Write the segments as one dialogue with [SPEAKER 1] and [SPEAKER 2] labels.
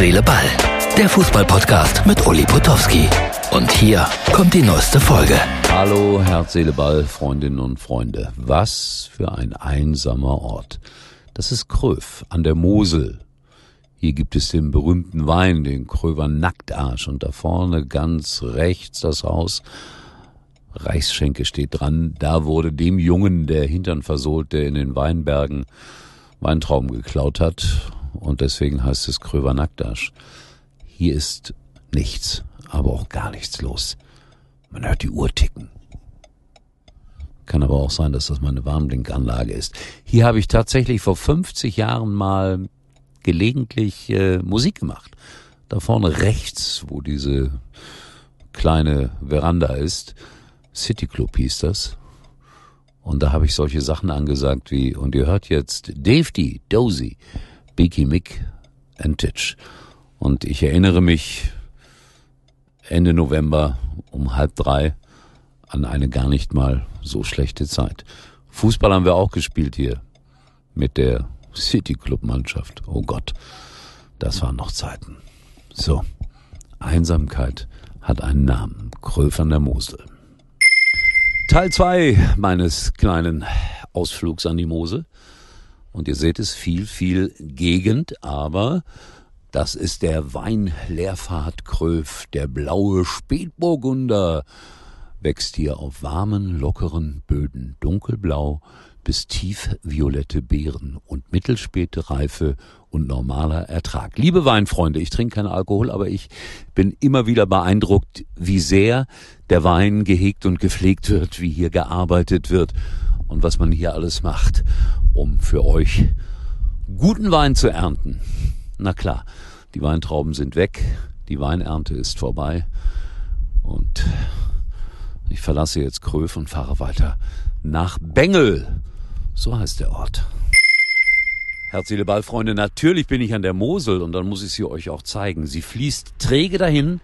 [SPEAKER 1] Seele, Ball. Der Fußballpodcast mit Uli Potowski. Und hier kommt die neueste Folge.
[SPEAKER 2] Hallo, Herz, Seele, Ball, Freundinnen und Freunde. Was für ein einsamer Ort. Das ist Kröv an der Mosel. Hier gibt es den berühmten Wein, den Kröver Nacktarsch. Und da vorne ganz rechts das Haus. Reichsschenke steht dran. Da wurde dem Jungen der Hintern versohlt, der in den Weinbergen Weintrauben geklaut hat. Und deswegen heißt es Kröver Nacktarsch. Hier ist nichts, aber auch gar nichts los. Man hört die Uhr ticken. Kann aber auch sein, dass das meine Warnblinkanlage ist. Hier habe ich tatsächlich vor 50 Jahren mal gelegentlich äh, Musik gemacht. Da vorne rechts, wo diese kleine Veranda ist, City Club hieß das. Und da habe ich solche Sachen angesagt wie, und ihr hört jetzt Dave D, Dozy, Beaky Mick and Titch. Und ich erinnere mich Ende November um halb drei an eine gar nicht mal so schlechte Zeit. Fußball haben wir auch gespielt hier mit der City Club Mannschaft. Oh Gott, das waren noch Zeiten. So, Einsamkeit hat einen Namen. Kröf an der Mosel. Teil zwei meines kleinen Ausflugs an die Mosel. Und ihr seht es viel, viel Gegend, aber das ist der Weinleerfahrt Kröf, der blaue Spätburgunder wächst hier auf warmen, lockeren Böden, dunkelblau bis tiefviolette Beeren und mittelspäte Reife und normaler Ertrag. Liebe Weinfreunde, ich trinke keinen Alkohol, aber ich bin immer wieder beeindruckt, wie sehr der Wein gehegt und gepflegt wird, wie hier gearbeitet wird und was man hier alles macht, um für euch guten Wein zu ernten. Na klar, die Weintrauben sind weg, die Weinernte ist vorbei und ich verlasse jetzt Kröf und fahre weiter nach Bengel. So heißt der Ort. Herzliche Ballfreunde, natürlich bin ich an der Mosel und dann muss ich sie euch auch zeigen. Sie fließt träge dahin.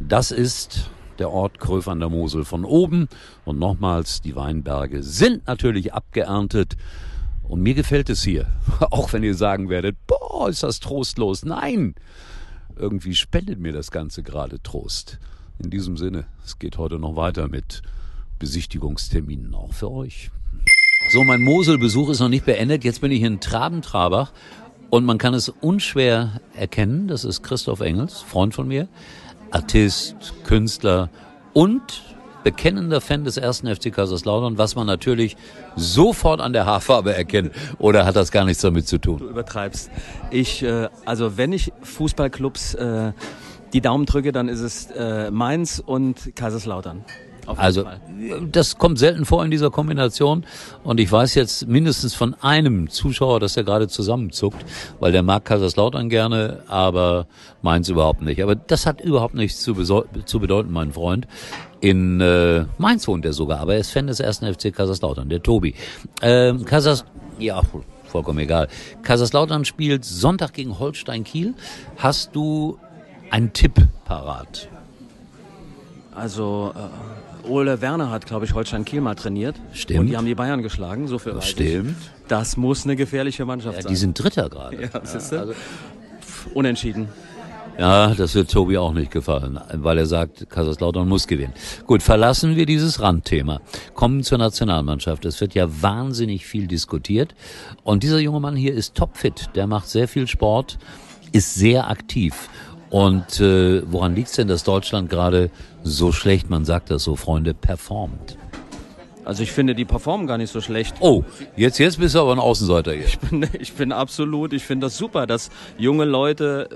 [SPEAKER 2] Das ist der Ort Kröf an der Mosel von oben. Und nochmals, die Weinberge sind natürlich abgeerntet. Und mir gefällt es hier. Auch wenn ihr sagen werdet, boah, ist das trostlos. Nein, irgendwie spendet mir das Ganze gerade Trost. In diesem Sinne, es geht heute noch weiter mit Besichtigungsterminen auch für euch. So, mein Moselbesuch ist noch nicht beendet. Jetzt bin ich in Trabentrabach und man kann es unschwer erkennen. Das ist Christoph Engels, Freund von mir, Artist, Künstler und bekennender Fan des ersten FC Kaiserslautern, was man natürlich sofort an der Haarfarbe erkennt. Oder hat das gar nichts damit zu tun?
[SPEAKER 3] Du übertreibst. Ich, äh, also wenn ich Fußballclubs äh, die Daumen drücke, dann ist es äh, Mainz und Kaiserslautern.
[SPEAKER 2] Also Fall. das kommt selten vor in dieser Kombination und ich weiß jetzt mindestens von einem Zuschauer, dass er gerade zusammenzuckt, weil der mag Kaiserslautern gerne, aber Mainz überhaupt nicht. Aber das hat überhaupt nichts zu, zu bedeuten, mein Freund. In äh, Mainz wohnt er sogar, aber er ist Fan des ersten FC Kaiserslautern, der Tobi. Ähm, Kaisers ja, vollkommen egal. Kaiserslautern spielt Sonntag gegen Holstein Kiel. Hast du einen Tipp parat?
[SPEAKER 3] Also äh, Ole Werner hat, glaube ich, Holstein Kiel mal trainiert.
[SPEAKER 2] Stimmt.
[SPEAKER 3] Und die haben die Bayern geschlagen, so viel weiß
[SPEAKER 2] Stimmt.
[SPEAKER 3] Ich. Das muss eine gefährliche Mannschaft
[SPEAKER 2] ja,
[SPEAKER 3] sein.
[SPEAKER 2] Die sind Dritter gerade.
[SPEAKER 3] Ja, ja, also, unentschieden.
[SPEAKER 2] Ja, das wird Tobi auch nicht gefallen, weil er sagt, Kaiserslautern muss gewinnen. Gut, verlassen wir dieses Randthema. Kommen zur Nationalmannschaft. Es wird ja wahnsinnig viel diskutiert. Und dieser junge Mann hier ist topfit. Der macht sehr viel Sport, ist sehr aktiv. Und äh, woran liegt es denn, dass Deutschland gerade so schlecht, man sagt das so, Freunde, performt?
[SPEAKER 3] Also ich finde, die performen gar nicht so schlecht.
[SPEAKER 2] Oh, jetzt, jetzt bist du aber ein Außenseiter hier.
[SPEAKER 3] Ich bin, ich bin absolut, ich finde das super, dass junge Leute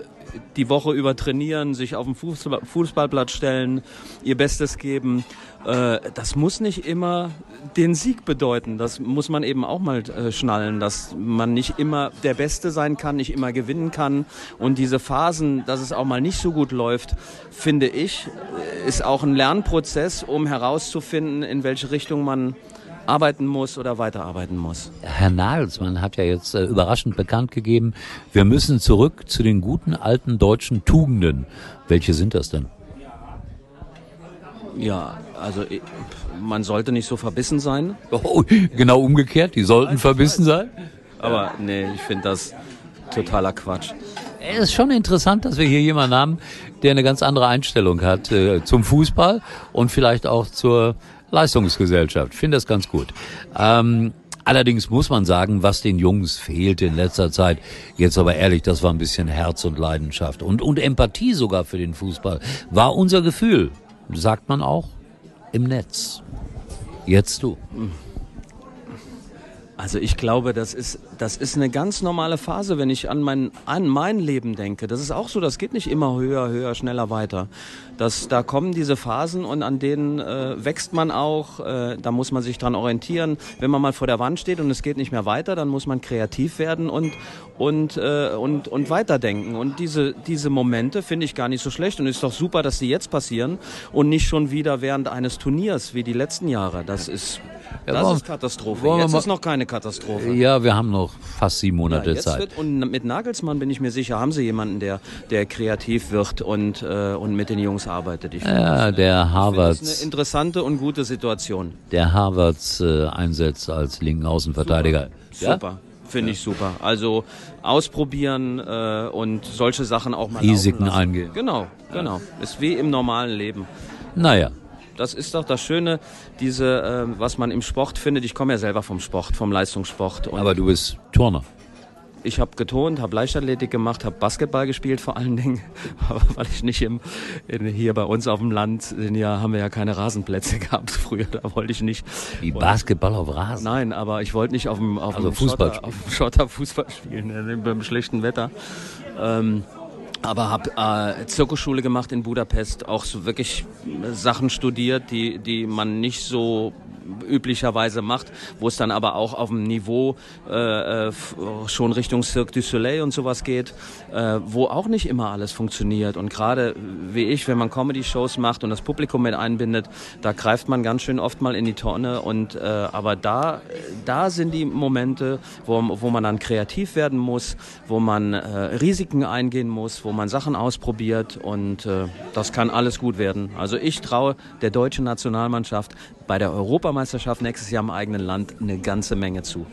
[SPEAKER 3] die Woche über trainieren, sich auf dem Fußball, Fußballplatz stellen, ihr Bestes geben. Äh, das muss nicht immer den Sieg bedeuten. Das muss man eben auch mal äh, schnallen, dass man nicht immer der Beste sein kann, nicht immer gewinnen kann. Und diese Phasen, dass es auch mal nicht so gut läuft, finde ich, ist auch ein Lernprozess, um herauszufinden, in welche Richtung man arbeiten muss oder weiterarbeiten muss.
[SPEAKER 2] Herr Nagelsmann hat ja jetzt äh, überraschend bekannt gegeben, wir müssen zurück zu den guten alten deutschen Tugenden. Welche sind das denn?
[SPEAKER 3] Ja, also man sollte nicht so verbissen sein.
[SPEAKER 2] Oh, genau umgekehrt, die sollten verbissen sein?
[SPEAKER 3] Aber nee, ich finde das totaler Quatsch.
[SPEAKER 2] Es ist schon interessant, dass wir hier jemanden haben, der eine ganz andere Einstellung hat äh, zum Fußball und vielleicht auch zur Leistungsgesellschaft. Ich finde das ganz gut. Ähm, allerdings muss man sagen, was den Jungs fehlt in letzter Zeit, jetzt aber ehrlich, das war ein bisschen Herz und Leidenschaft und, und Empathie sogar für den Fußball, war unser Gefühl, sagt man auch, im Netz. Jetzt du.
[SPEAKER 3] Also ich glaube, das ist, das ist eine ganz normale Phase, wenn ich an mein, an mein Leben denke. Das ist auch so, das geht nicht immer höher, höher, schneller weiter. Das, da kommen diese Phasen und an denen äh, wächst man auch, äh, da muss man sich dran orientieren. Wenn man mal vor der Wand steht und es geht nicht mehr weiter, dann muss man kreativ werden und, und, äh, und, und weiterdenken. Und diese, diese Momente finde ich gar nicht so schlecht und es ist doch super, dass sie jetzt passieren und nicht schon wieder während eines Turniers wie die letzten Jahre. Das ist das ist Katastrophe. Jetzt ist noch keine Katastrophe.
[SPEAKER 2] Ja, wir haben noch fast sieben Monate
[SPEAKER 3] Ja,
[SPEAKER 2] Zeit.
[SPEAKER 3] wird, und mit Nagelsmann bin ich mir sicher, haben sie jemanden, der, der kreativ wird und, äh, und mit den Jungs arbeitet. Ich finde
[SPEAKER 2] Ja, der
[SPEAKER 3] das
[SPEAKER 2] Harvards,
[SPEAKER 3] eine interessante und gute Situation.
[SPEAKER 2] der Harvards äh, Einsatz als linken Außenverteidiger. Ja?
[SPEAKER 3] Super. Finde ich super. Also ausprobieren äh, und solche Sachen auch mal
[SPEAKER 2] Risiken eingehen.
[SPEAKER 3] Genau, genau. Ist wie im normalen Leben.
[SPEAKER 2] Naja,
[SPEAKER 3] Das ist doch das Schöne, diese, äh, was man im Sport findet. Ich komme ja selber vom Sport, vom Leistungssport. Und
[SPEAKER 2] aber du bist Turner.
[SPEAKER 3] Ich habe getont, habe Leichtathletik gemacht, habe Basketball gespielt vor allen Dingen, aber weil ich nicht im, in, hier bei uns auf dem Land sind ja, haben wir ja keine Rasenplätze gehabt früher, da wollte ich nicht.
[SPEAKER 2] Wie Basketball auf Rasen.
[SPEAKER 3] Nein, aber ich wollte nicht auf dem, auf
[SPEAKER 2] Also
[SPEAKER 3] dem
[SPEAKER 2] Fußball
[SPEAKER 3] Schotter,
[SPEAKER 2] spielen.
[SPEAKER 3] auf dem Schotter Fußball spielen, beim schlechten Wetter. Ähm, aber habe äh, Zirkusschule gemacht in Budapest, auch so wirklich Sachen studiert, die, die man nicht so üblicherweise macht, wo es dann aber auch auf dem Niveau äh, äh, schon Richtung Cirque du Soleil und sowas geht, äh, wo auch nicht immer alles funktioniert. Und gerade wie ich, wenn man Comedy-Shows macht und das Publikum mit einbindet, da greift man ganz schön oft mal in die Tonne. Und äh, aber da, da sind die Momente, wo, wo man dann kreativ werden muss, wo man äh, Risiken eingehen muss, wo man Sachen ausprobiert und äh, das kann alles gut werden. Also ich traue der deutschen Nationalmannschaft bei der Europameisterschaft nächstes Jahr im eigenen Land eine ganze Menge zu.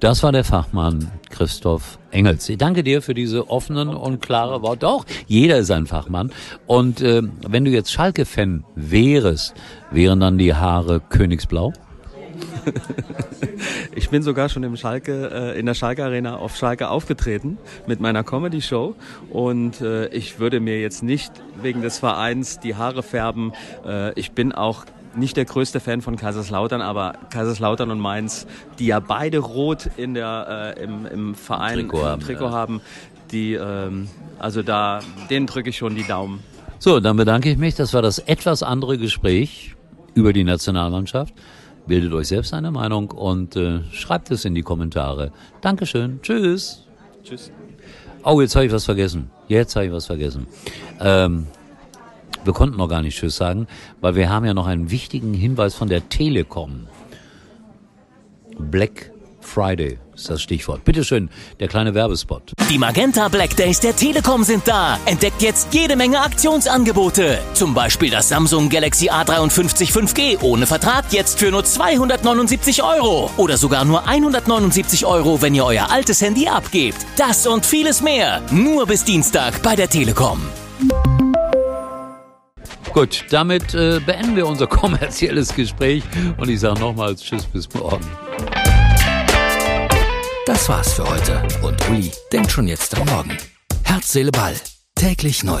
[SPEAKER 2] Das war der Fachmann Christoph Engels. Ich danke dir für diese offenen und klare Worte. Auch jeder ist ein Fachmann. Und äh, wenn du jetzt Schalke-Fan wärest, wären dann die Haare königsblau?
[SPEAKER 3] Ich bin sogar schon im Schalke, äh, in der Schalke Arena auf Schalke aufgetreten mit meiner Comedy Show und äh, ich würde mir jetzt nicht wegen des Vereins die Haare färben. Äh, ich bin auch nicht der größte Fan von Kaiserslautern, aber Kaiserslautern und Mainz, die ja beide rot in der, äh, im, im Verein
[SPEAKER 2] Trikot
[SPEAKER 3] im
[SPEAKER 2] haben,
[SPEAKER 3] Trikot
[SPEAKER 2] ja.
[SPEAKER 3] haben, die, ähm, also da, denen drücke ich schon die Daumen.
[SPEAKER 2] So, dann bedanke ich mich. Das war das etwas andere Gespräch über die Nationalmannschaft. Bildet euch selbst eine Meinung und äh, schreibt es in die Kommentare. Dankeschön. Tschüss.
[SPEAKER 3] Tschüss.
[SPEAKER 2] Oh, jetzt habe ich was vergessen. Jetzt habe ich was vergessen. Ähm, wir konnten noch gar nicht Tschüss sagen, weil wir haben ja noch einen wichtigen Hinweis von der Telekom. Black Friday ist das Stichwort. Bitteschön, der kleine Werbespot.
[SPEAKER 4] Die Magenta Black Days der Telekom sind da. Entdeckt jetzt jede Menge Aktionsangebote. Zum Beispiel das Samsung Galaxy A53 5G ohne Vertrag jetzt für nur 279 Euro. Oder sogar nur 179 Euro, wenn ihr euer altes Handy abgebt. Das und vieles mehr. Nur bis Dienstag bei der Telekom.
[SPEAKER 2] Gut, damit äh, beenden wir unser kommerzielles Gespräch und ich sage nochmals Tschüss bis morgen.
[SPEAKER 1] Das war's für heute und Uli denkt schon jetzt am Morgen. Herz, Seele, Ball. Täglich neu.